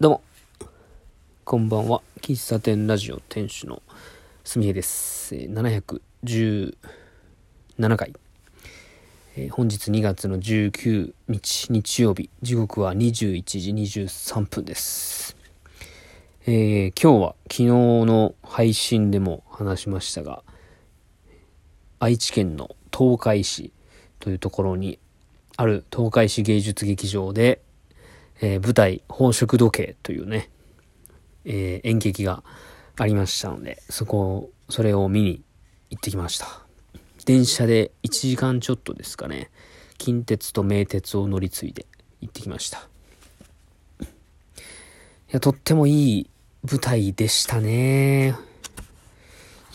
どうも、こんばんは。喫茶店ラジオ店主のすみへです。717回。え、本日2月の19日日曜日、時刻は21時23分です。えー、今日は昨日の配信でも話しましたが、愛知県の東海市というところにある東海市芸術劇場でえー、舞台、宝飾時計というね、えー、演劇がありましたので、そこを、それを見に行ってきました。電車で1時間ちょっとですかね、近鉄と名鉄を乗り継いで行ってきました。いや、とってもいい舞台でしたね。い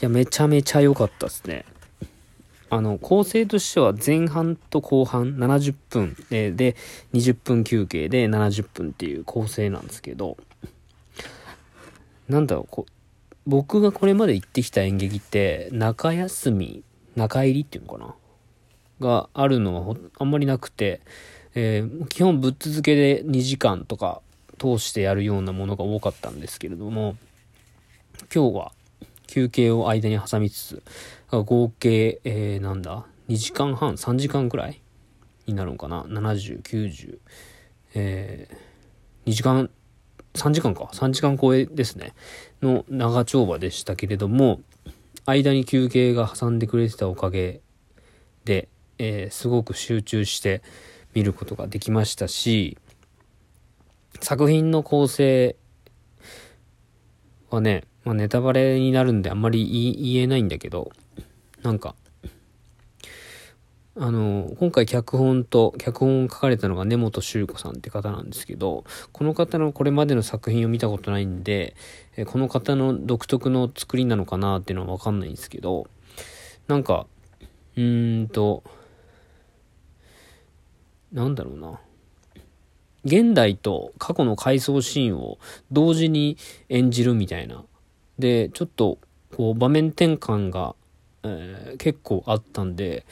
や、めちゃめちゃ良かったですね。あの、構成としては前半と後半70分。でで20分休憩で70分っていう構成なんですけど、なんだろう、こ僕がこれまで行ってきた演劇って中休み、中入りっていうのかな？があるのはあんまりなくて、えー、基本ぶっ続けで2時間とか通してやるようなものが多かったんですけれども、今日は休憩を間に挟みつつ、合計、えー、なんだ、2時間半、3時間くらいになるのかな ?70、90、えー、2時間、3時間か、3時間超えですね、の長丁場でしたけれども、間に休憩が挟んでくれてたおかげで、えー、すごく集中して見ることができましたし、作品の構成はね、まあ、ネタバレになるんであんまり言えないんだけど、なんか、あの、今回脚本と、脚本を書かれたのが根本修子さんって方なんですけど、この方のこれまでの作品を見たことないんで、この方の独特の作りなのかなっていうのはわかんないんですけど、なんか、うーんと、なんだろうな。現代と過去の回想シーンを同時に演じるみたいなで、ちょっと、こう、場面転換が、えー、結構あったんで、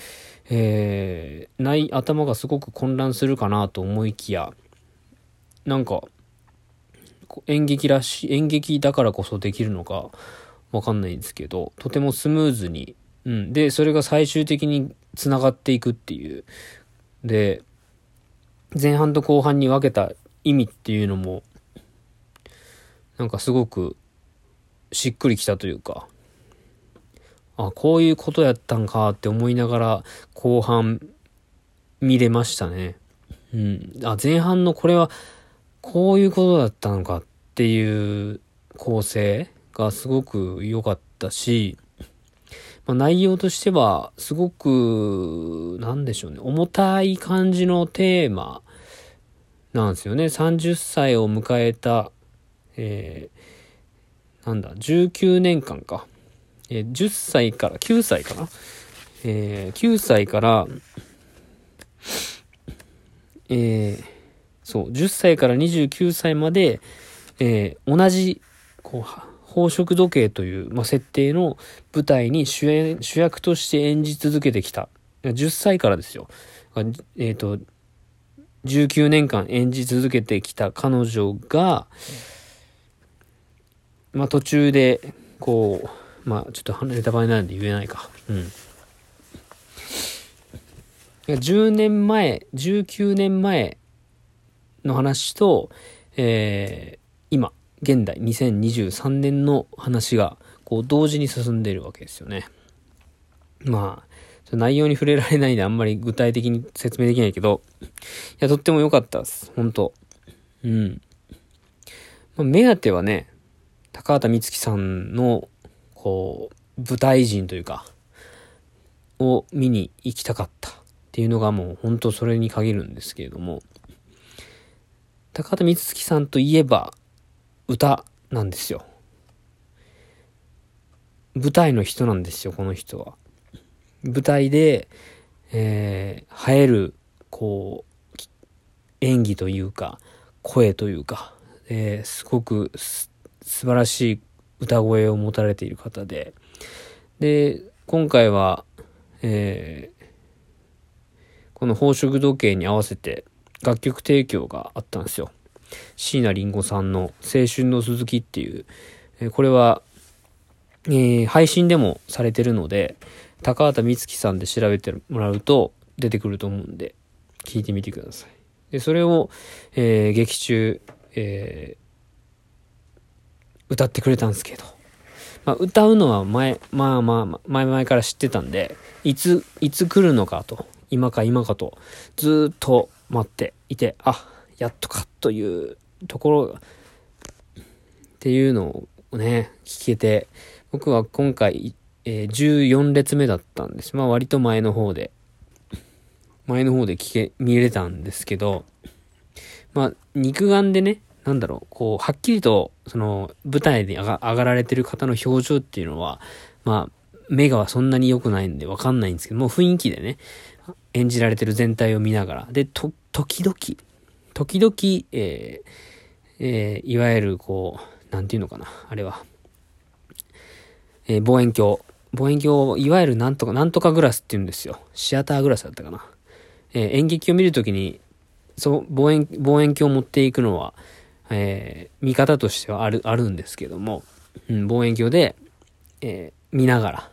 えー、ない、頭がすごく混乱するかなと思いきや、なんか、演劇らしい、演劇だからこそできるのかわかんないんですけど、とてもスムーズに、うん。で、それが最終的に繋がっていくっていう。で、前半と後半に分けた意味っていうのも、なんかすごくしっくりきたというか、あ、こういうことやったんかって思いながら後半見れましたね。うん。あ、前半のこれはこういうことだったのかっていう構成がすごく良かったし、まあ、内容としてはすごく、なんでしょうね、重たい感じのテーマなんですよね。30歳を迎えた、えーなんだ、19年間か。えー、10歳から、9歳かな。えー、9歳から、えー、そう、10歳から29歳まで、えー、同じ、こう、宝飾時計という、まあ、設定の舞台に主演、主役として演じ続けてきた。10歳からですよ。えっ、ー、と、19年間演じ続けてきた彼女が、うんまあ途中で、こう、まあちょっとネタバレなんで言えないか。うん。10年前、19年前の話と、えー、今、現代、2023年の話が、こう、同時に進んでいるわけですよね。まあ、内容に触れられないんであんまり具体的に説明できないけど、いや、とっても良かったです。本当うん。まあ、目当てはね、高畑充希さんの、こう、舞台人というか、を見に行きたかったっていうのがもう本当それに限るんですけれども、高畑充希さんといえば歌なんですよ。舞台の人なんですよ、この人は。舞台で、えー、映える、こう、演技というか、声というか、えー、すごく素素晴らしい歌声を持たれている方で、で、今回は、えー、この宝飾時計に合わせて楽曲提供があったんですよ。椎名林檎さんの青春の鈴木っていう、えー、これは、えー、配信でもされてるので、高畑充希さんで調べてもらうと出てくると思うんで、聞いてみてください。で、それを、えー、劇中、えー、歌ってくれたんですけど、まあ、歌うのは前、まあまあ、前々から知ってたんで、いつ、いつ来るのかと、今か今かと、ずっと待っていて、あ、やっとかというところ、っていうのをね、聞けて、僕は今回、えー、14列目だったんです。まあ割と前の方で、前の方で聞け、見れたんですけど、まあ肉眼でね、なんだろう、こう、はっきりと、その、舞台に上が上がられてる方の表情っていうのは、まあ、目がそんなに良くないんでわかんないんですけども、雰囲気でね、演じられてる全体を見ながら、で、と、時々、時々、えー、えー、いわゆる、こう、なんていうのかな、あれは、えー、望遠鏡。望遠鏡いわゆるなんとか、なんとかグラスって言うんですよ。シアターグラスだったかな。えー、演劇を見るときに、そう、望遠、望遠鏡を持っていくのは、えー、見方としてはある、あるんですけども、うん、望遠鏡で、えー、見ながら、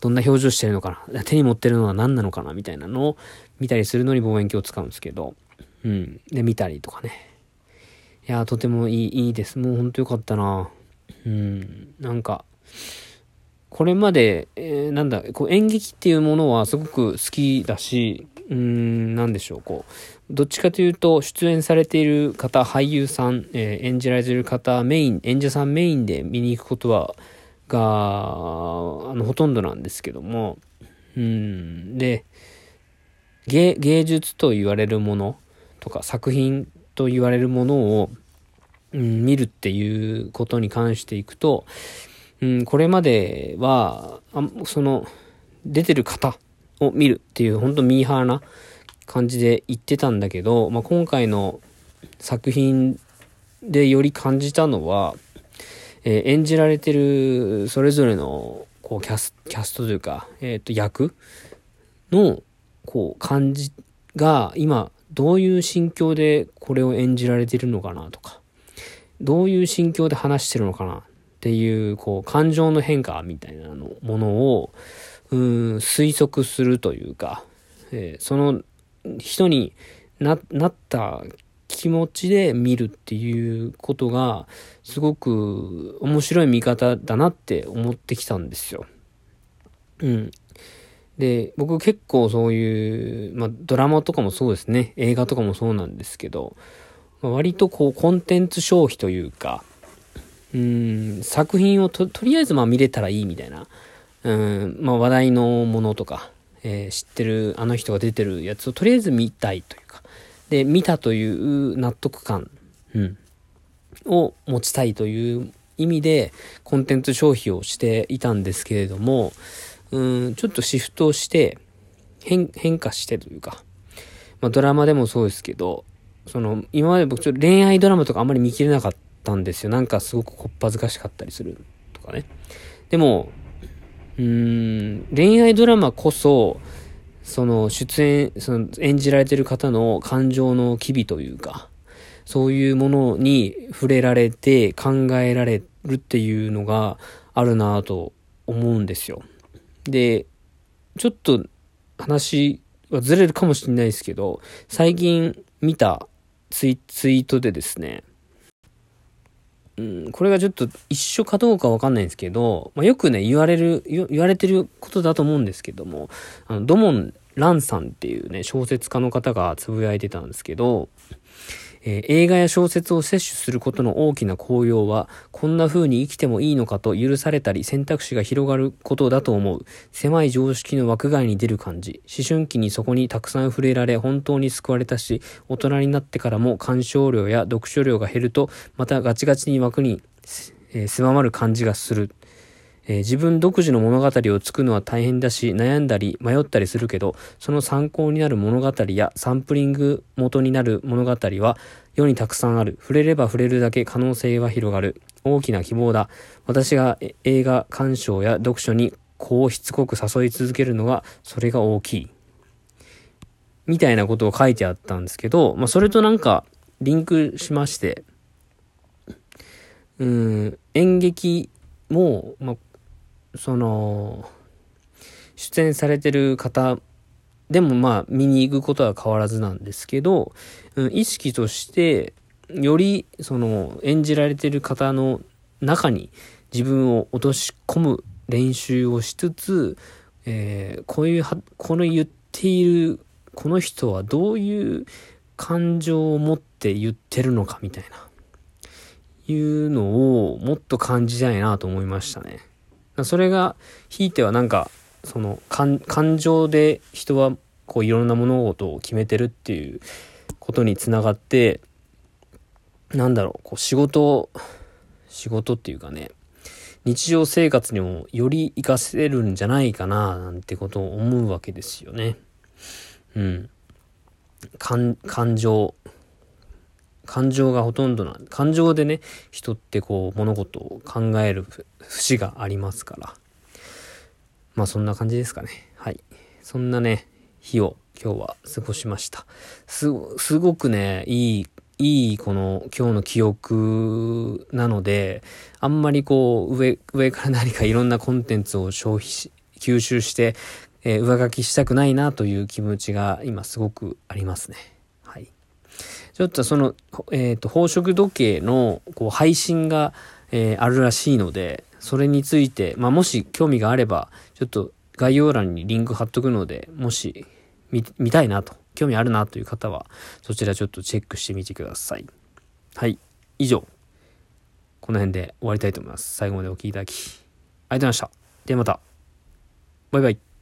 どんな表情してるのかな、手に持ってるのは何なのかな、みたいなのを見たりするのに望遠鏡を使うんですけど、うん。で、見たりとかね。いやとてもいい、いいです。もうほんとよかったなうん。なんか、これまで、えー、なんだ、こう演劇っていうものはすごく好きだし、うーん、なんでしょう、こう、どっちかというと、出演されている方、俳優さん、えー、演じられている方、メイン、演者さんメインで見に行くことは、が、あの、ほとんどなんですけども、うん、で、芸、芸術と言われるものとか、作品と言われるものを、うん、見るっていうことに関していくと、うん、これまでは、あその、出てる方を見るっていう、本当ミーハーな、感じで言ってたんだけど、まあ、今回の作品でより感じたのは、えー、演じられてるそれぞれのこうキャスキャストというか、え、ー、と役のこう感じが今どういう心境でこれを演じられてるのかなとか、どういう心境で話してるのかなっていうこう感情の変化みたいなのものをうん推測するというか、えー、その人にな、った気持ちで見るっていうことが、すごく面白い見方だなって思ってきたんですよ。うん。で、僕結構そういう、まあドラマとかもそうですね、映画とかもそうなんですけど、まあ、割とこうコンテンツ消費というか、うん、作品をと、とりあえずまあ見れたらいいみたいな、うん、まあ話題のものとか、えー、知ってるあの人が出てるやつをとりあえず見たいというか、で、見たという納得感、うん、を持ちたいという意味でコンテンツ消費をしていたんですけれども、うん、ちょっとシフトをして変、変化してというか、まあドラマでもそうですけど、その、今まで僕ちょっと恋愛ドラマとかあんまり見切れなかったんですよ。なんかすごくこっぱずかしかったりするとかね。でも、うーん、恋愛ドラマこそ、その出演、その演じられてる方の感情の機微というか、そういうものに触れられて考えられるっていうのがあるなぁと思うんですよ。で、ちょっと話はずれるかもしれないですけど、最近見たツイツイートでですね、うん、これがちょっと一緒かどうかわかんないんですけど、まあ、よくね、言われる、言われてることだと思うんですけども、あの、ドモン・ランさんっていうね、小説家の方がつぶやいてたんですけど、えー、映画や小説を摂取することの大きな効用は、こんな風に生きてもいいのかと許されたり選択肢が広がることだと思う。狭い常識の枠外に出る感じ。思春期にそこにたくさん触れられ、本当に救われたし、大人になってからも鑑賞量や読書量が減ると、またガチガチに枠に、えー、狭まる感じがする。えー、自分独自の物語を作るのは大変だし、悩んだり迷ったりするけど、その参考になる物語やサンプリング元になる物語は世にたくさんある。触れれば触れるだけ可能性は広がる。大きな希望だ。私が映画鑑賞や読書にこうしつこく誘い続けるのは、それが大きい。みたいなことを書いてあったんですけど、まあそれとなんかリンクしまして、うん、演劇も、まあ、その、出演されてる方でもまあ見に行くことは変わらずなんですけど、うん、意識としてよりその演じられてる方の中に自分を落とし込む練習をしつつ、えー、こういうこの言っているこの人はどういう感情を持って言ってるのかみたいないうのをもっと感じたいなと思いましたね。それがひいてはなんかその感感情で人はこういろんな物事を決めてるっていうことにつながってなんだろうこう仕事仕事っていうかね日常生活にもより活かせるんじゃないかななんてことを思うわけですよね。うん。感情感情がほとんどな感情でね人ってこう物事を考える節がありますからまあそんな感じですかね。はい。そんなね、日を今日は過ごしました。す、すごくね、いい、いいこの今日の記憶なので、あんまりこう上、上から何かいろんなコンテンツを消費し、吸収して、えー、上書きしたくないなという気持ちが今すごくありますね。ちょっとその、えっ、ー、と、宝飾時計のこう配信が、えー、あるらしいので、それについて、まあ、もし興味があれば、ちょっと概要欄にリンク貼っとくので、もし見、見たいなと、興味あるなという方は、そちらちょっとチェックしてみてください。はい。以上。この辺で終わりたいと思います。最後までお聴きいただき、ありがとうございました。ではまた。バイバイ。